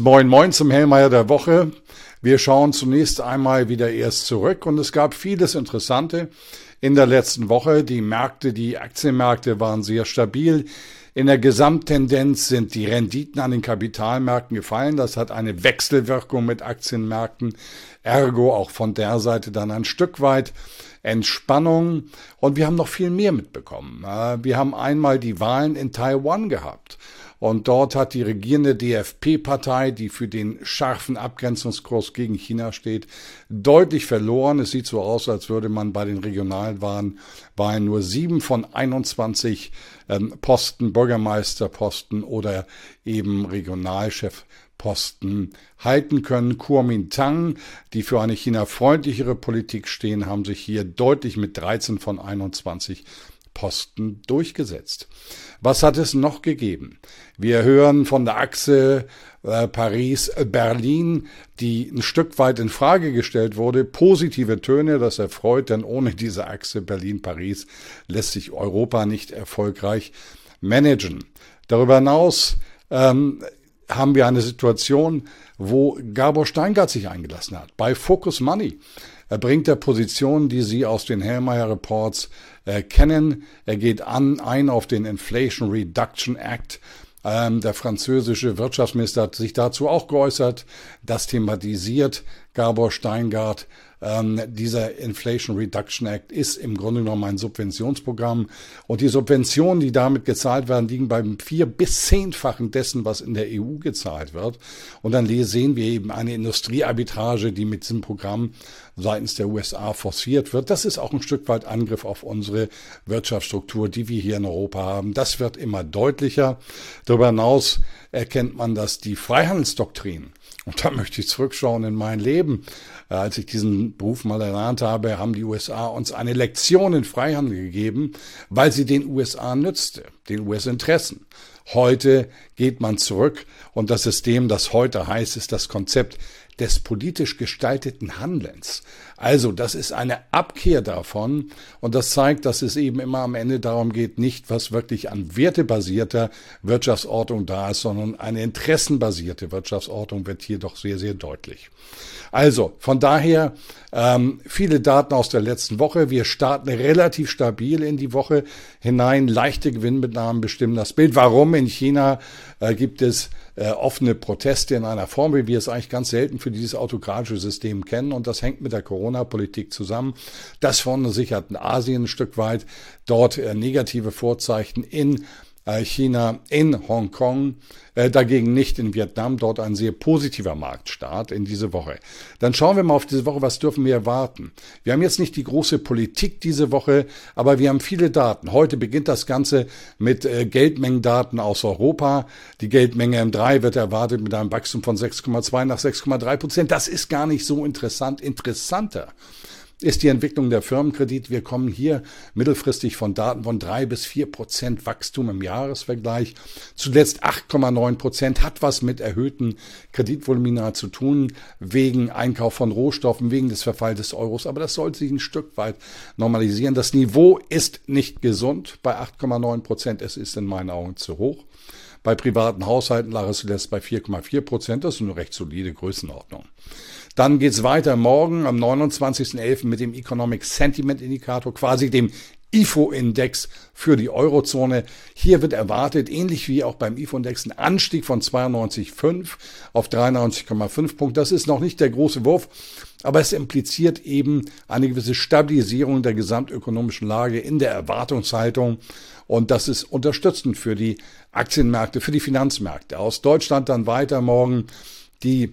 Moin Moin zum Hellmeier der Woche. Wir schauen zunächst einmal wieder erst zurück und es gab vieles Interessante in der letzten Woche. Die Märkte, die Aktienmärkte waren sehr stabil. In der Gesamttendenz sind die Renditen an den Kapitalmärkten gefallen. Das hat eine Wechselwirkung mit Aktienmärkten. Ergo auch von der Seite dann ein Stück weit Entspannung. Und wir haben noch viel mehr mitbekommen. Äh, wir haben einmal die Wahlen in Taiwan gehabt. Und dort hat die regierende DFP-Partei, die für den scharfen Abgrenzungskurs gegen China steht, deutlich verloren. Es sieht so aus, als würde man bei den Regionalwahlen Wahlen nur sieben von 21 ähm, Posten, Bürgermeisterposten oder eben Regionalchefposten halten können. Kuomintang, die für eine China-freundlichere Politik stehen, haben sich hier deutlich mit 13 von 21 Posten durchgesetzt. Was hat es noch gegeben? Wir hören von der Achse äh, Paris-Berlin, die ein Stück weit in Frage gestellt wurde. Positive Töne, das erfreut, denn ohne diese Achse Berlin-Paris lässt sich Europa nicht erfolgreich managen. Darüber hinaus ähm, haben wir eine Situation, wo Gabor Steingart sich eingelassen hat, bei Focus Money. Er bringt er Positionen, die Sie aus den Hellmeyer Reports äh, kennen. Er geht an, ein auf den Inflation Reduction Act. Ähm, der französische Wirtschaftsminister hat sich dazu auch geäußert. Das thematisiert Gabor Steingart. Ähm, dieser Inflation Reduction Act ist im Grunde genommen ein Subventionsprogramm. Und die Subventionen, die damit gezahlt werden, liegen beim vier- bis zehnfachen dessen, was in der EU gezahlt wird. Und dann sehen wir eben eine Industriearbitrage, die mit diesem Programm seitens der USA forciert wird. Das ist auch ein Stück weit Angriff auf unsere Wirtschaftsstruktur, die wir hier in Europa haben. Das wird immer deutlicher. Darüber hinaus erkennt man, dass die Freihandelsdoktrin und da möchte ich zurückschauen in mein Leben. Äh, als ich diesen Beruf mal erlernt habe, haben die USA uns eine Lektion in Freihandel gegeben, weil sie den USA nützte, den US-Interessen. Heute geht man zurück und das System, das heute heißt, ist das Konzept des politisch gestalteten Handelns. Also, das ist eine Abkehr davon und das zeigt, dass es eben immer am Ende darum geht, nicht was wirklich an wertebasierter Wirtschaftsordnung da ist, sondern eine interessenbasierte Wirtschaftsordnung wird hier doch sehr, sehr deutlich. Also, von daher ähm, viele Daten aus der letzten Woche. Wir starten relativ stabil in die Woche hinein. Leichte Gewinnmitnahmen bestimmen das Bild. Warum? In China äh, gibt es äh, offene Proteste in einer Form, wie wir es eigentlich ganz selten für dieses autokratische System kennen. Und das hängt mit der Corona-Politik zusammen. Das von sich hat in Asien ein Stück weit dort äh, negative Vorzeichen in China in Hongkong, äh, dagegen nicht in Vietnam, dort ein sehr positiver Marktstart in diese Woche. Dann schauen wir mal auf diese Woche, was dürfen wir erwarten. Wir haben jetzt nicht die große Politik diese Woche, aber wir haben viele Daten. Heute beginnt das Ganze mit äh, Geldmengendaten aus Europa. Die Geldmenge M3 wird erwartet mit einem Wachstum von 6,2 nach 6,3 Prozent. Das ist gar nicht so interessant. Interessanter ist die Entwicklung der Firmenkredit. Wir kommen hier mittelfristig von Daten von drei bis vier Prozent Wachstum im Jahresvergleich. Zuletzt 8,9 Prozent hat was mit erhöhten Kreditvolumina zu tun, wegen Einkauf von Rohstoffen, wegen des Verfalls des Euros. Aber das sollte sich ein Stück weit normalisieren. Das Niveau ist nicht gesund bei 8,9 Prozent. Es ist in meinen Augen zu hoch. Bei privaten Haushalten lag es zuletzt bei 4,4 Prozent. Das ist eine recht solide Größenordnung. Dann geht's weiter morgen am 29.11. mit dem Economic Sentiment Indikator, quasi dem IFO-Index für die Eurozone. Hier wird erwartet, ähnlich wie auch beim IFO-Index, ein Anstieg von 92,5 auf 93,5 Punkte. Das ist noch nicht der große Wurf, aber es impliziert eben eine gewisse Stabilisierung der gesamtökonomischen Lage in der Erwartungshaltung. Und das ist unterstützend für die Aktienmärkte, für die Finanzmärkte. Aus Deutschland dann weiter morgen die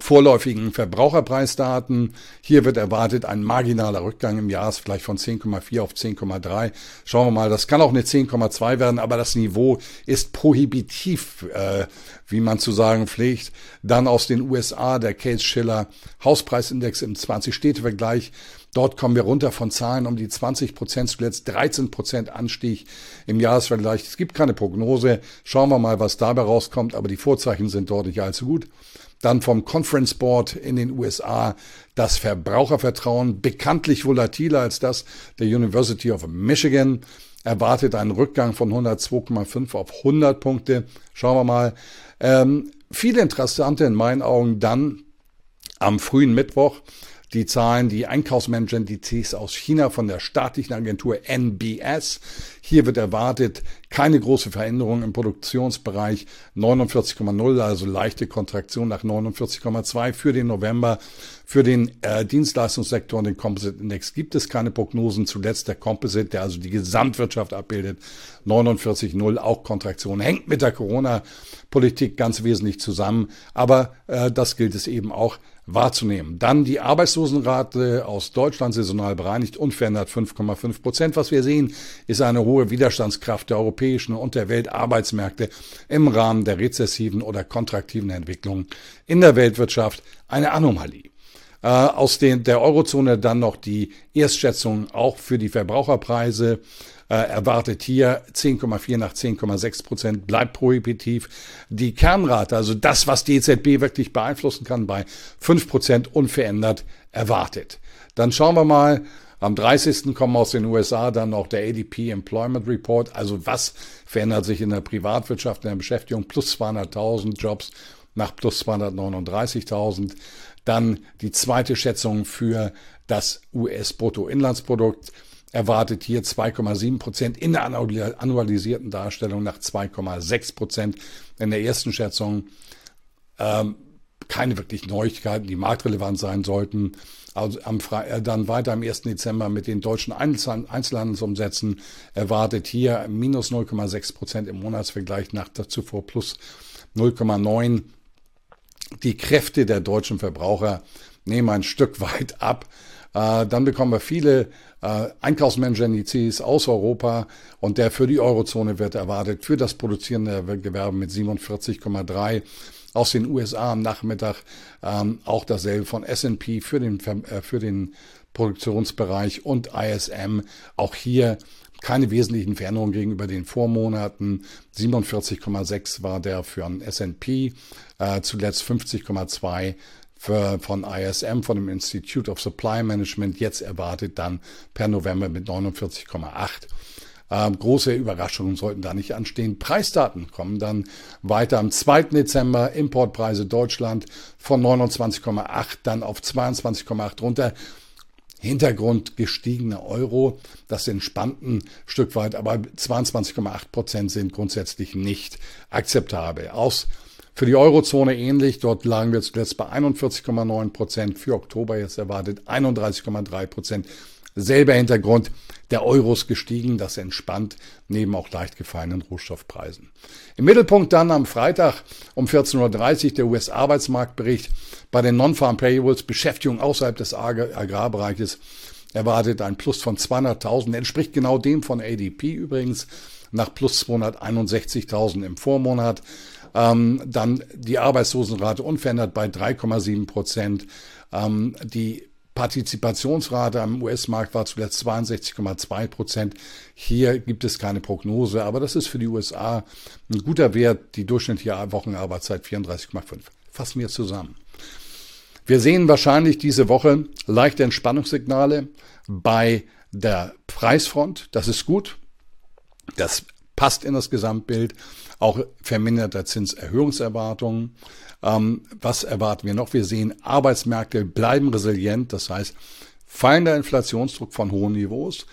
vorläufigen Verbraucherpreisdaten. Hier wird erwartet ein marginaler Rückgang im Jahr vielleicht von 10,4 auf 10,3. Schauen wir mal, das kann auch eine 10,2 werden, aber das Niveau ist prohibitiv, äh, wie man zu sagen pflegt. Dann aus den USA der Case Schiller Hauspreisindex im 20-Städte-Vergleich. Dort kommen wir runter von Zahlen um die 20 Prozent, zuletzt 13 Prozent Anstieg im Jahresvergleich. Es gibt keine Prognose. Schauen wir mal, was dabei rauskommt, aber die Vorzeichen sind dort nicht allzu gut. Dann vom Conference Board in den USA das Verbrauchervertrauen bekanntlich volatiler als das der University of Michigan. erwartet einen Rückgang von 102,5 auf 100 Punkte. Schauen wir mal. Ähm, viel interessanter in meinen Augen dann am frühen Mittwoch die Zahlen, die Einkaufsmanager-Indizes aus China von der staatlichen Agentur NBS. Hier wird erwartet keine große Veränderung im Produktionsbereich 49,0, also leichte Kontraktion nach 49,2 für den November. Für den äh, Dienstleistungssektor und den Composite Index gibt es keine Prognosen. Zuletzt der Composite, der also die Gesamtwirtschaft abbildet, 49,0, auch Kontraktion, hängt mit der Corona-Politik ganz wesentlich zusammen. Aber äh, das gilt es eben auch wahrzunehmen. Dann die Arbeitslosenrate aus Deutschland saisonal bereinigt unverändert 5,5 Prozent. Was wir sehen, ist eine hohe Widerstandskraft der europäischen und der Weltarbeitsmärkte im Rahmen der rezessiven oder kontraktiven Entwicklung in der Weltwirtschaft eine Anomalie. Äh, aus den, der Eurozone dann noch die Erstschätzung auch für die Verbraucherpreise äh, erwartet hier 10,4 nach 10,6 Prozent, bleibt prohibitiv. Die Kernrate, also das, was die EZB wirklich beeinflussen kann, bei 5 Prozent unverändert erwartet. Dann schauen wir mal, am 30. kommen aus den USA dann noch der ADP Employment Report. Also was verändert sich in der Privatwirtschaft, in der Beschäftigung? Plus 200.000 Jobs nach plus 239.000. Dann die zweite Schätzung für das US-Bruttoinlandsprodukt erwartet hier 2,7 Prozent in der annualisierten Darstellung nach 2,6 Prozent in der ersten Schätzung. Ähm, keine wirklich Neuigkeiten, die marktrelevant sein sollten. Also am Fre äh, dann weiter am 1. Dezember mit den deutschen Einzelhandelsumsätzen erwartet hier minus 0,6 Prozent im Monatsvergleich nach zuvor plus 0,9. Die Kräfte der deutschen Verbraucher nehmen ein Stück weit ab. Äh, dann bekommen wir viele äh, Einkaufsmanager-Indizes aus Europa und der für die Eurozone wird erwartet für das produzierende Gewerbe mit 47,3 aus den USA am Nachmittag ähm, auch dasselbe von S&P für den äh, für den Produktionsbereich und ISM auch hier keine wesentlichen Veränderungen gegenüber den Vormonaten. 47,6 war der für ein S&P, äh, zuletzt 50,2 für, von ISM, von dem Institute of Supply Management, jetzt erwartet dann per November mit 49,8. Ähm, große Überraschungen sollten da nicht anstehen. Preisdaten kommen dann weiter am 2. Dezember. Importpreise Deutschland von 29,8 dann auf 22,8 runter. Hintergrund gestiegener Euro, das entspannt ein Stück weit, aber 22,8 Prozent sind grundsätzlich nicht akzeptabel. Aus für die Eurozone ähnlich. Dort lagen wir zuletzt bei 41,9 Prozent. Für Oktober jetzt erwartet 31,3 Prozent. Selber Hintergrund. Der Euro ist gestiegen. Das entspannt neben auch leicht gefallenen Rohstoffpreisen. Im Mittelpunkt dann am Freitag um 14.30 Uhr der US-Arbeitsmarktbericht. Bei den Non-Farm Payrolls Beschäftigung außerhalb des Agrarbereiches erwartet ein Plus von 200.000. Entspricht genau dem von ADP übrigens nach plus 261.000 im Vormonat. Ähm, dann die Arbeitslosenrate unverändert bei 3,7 Prozent. Ähm, die Partizipationsrate am US-Markt war zuletzt 62,2 Prozent. Hier gibt es keine Prognose, aber das ist für die USA ein guter Wert. Die durchschnittliche Wochenarbeitszeit 34,5. Fassen wir zusammen. Wir sehen wahrscheinlich diese Woche leichte Entspannungssignale bei der Preisfront. Das ist gut. Das passt in das Gesamtbild. Auch verminderter Zinserhöhungserwartungen. Ähm, was erwarten wir noch? Wir sehen, Arbeitsmärkte bleiben resilient. Das heißt, fallender Inflationsdruck von hohen Niveaus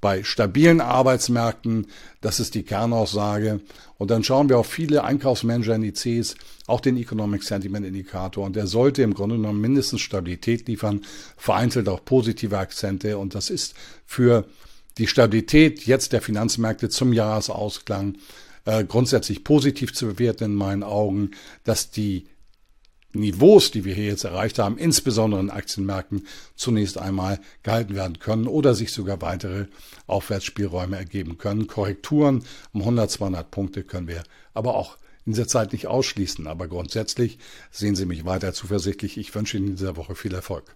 bei stabilen Arbeitsmärkten. Das ist die Kernaussage. Und dann schauen wir auf viele Einkaufsmanager-Indizes, auch den Economic Sentiment Indikator. Und der sollte im Grunde genommen mindestens Stabilität liefern, vereinzelt auch positive Akzente. Und das ist für die Stabilität jetzt der Finanzmärkte zum Jahresausklang äh, grundsätzlich positiv zu bewerten in meinen Augen, dass die Niveaus, die wir hier jetzt erreicht haben, insbesondere in Aktienmärkten, zunächst einmal gehalten werden können oder sich sogar weitere Aufwärtsspielräume ergeben können. Korrekturen um 100, 200 Punkte können wir aber auch in dieser Zeit nicht ausschließen. Aber grundsätzlich sehen Sie mich weiter zuversichtlich. Ich wünsche Ihnen in dieser Woche viel Erfolg.